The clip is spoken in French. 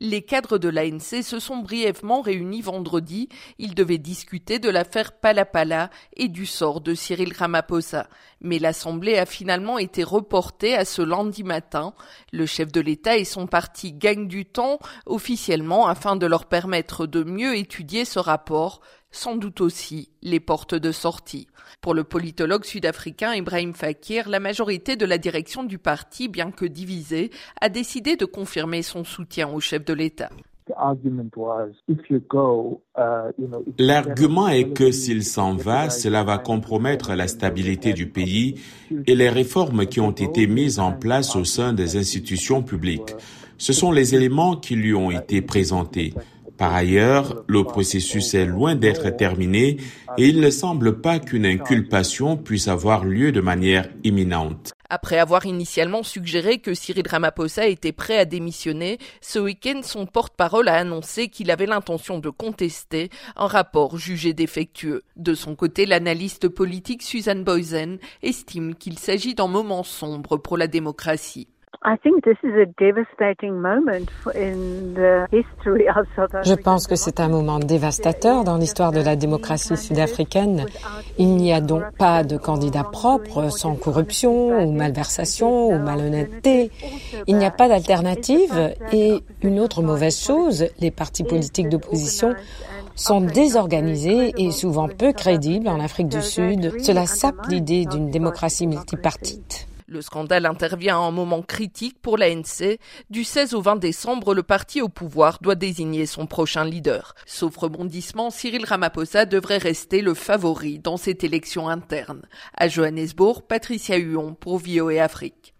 Les cadres de l'ANC se sont brièvement réunis vendredi. Ils devaient discuter de l'affaire Palapala et du sort de Cyril Ramaphosa. Mais l'Assemblée a finalement été reportée à ce lundi matin. Le chef de l'État et son parti gagnent du temps officiellement afin de leur permettre de mieux étudier ce rapport sans doute aussi les portes de sortie. Pour le politologue sud-africain Ibrahim Fakir, la majorité de la direction du parti, bien que divisée, a décidé de confirmer son soutien au chef de l'État. L'argument est que s'il s'en va, cela va compromettre la stabilité du pays et les réformes qui ont été mises en place au sein des institutions publiques. Ce sont les éléments qui lui ont été présentés. Par ailleurs, le processus est loin d'être terminé et il ne semble pas qu'une inculpation puisse avoir lieu de manière imminente. Après avoir initialement suggéré que Cyril Ramaphosa était prêt à démissionner, ce week-end, son porte-parole a annoncé qu'il avait l'intention de contester un rapport jugé défectueux. De son côté, l'analyste politique Suzanne Boysen estime qu'il s'agit d'un moment sombre pour la démocratie. Je pense que c'est un moment dévastateur dans l'histoire de la démocratie sud-africaine. Il n'y a donc pas de candidat propre sans corruption ou malversation ou malhonnêteté. Il n'y a pas d'alternative et une autre mauvaise chose, les partis politiques d'opposition sont désorganisés et souvent peu crédibles en Afrique du Sud. Cela sape l'idée d'une démocratie multipartite. Le scandale intervient à un moment critique pour l'ANC. Du 16 au 20 décembre, le parti au pouvoir doit désigner son prochain leader. Sauf rebondissement, Cyril Ramaphosa devrait rester le favori dans cette élection interne. À Johannesburg, Patricia Huon pour VOA Afrique.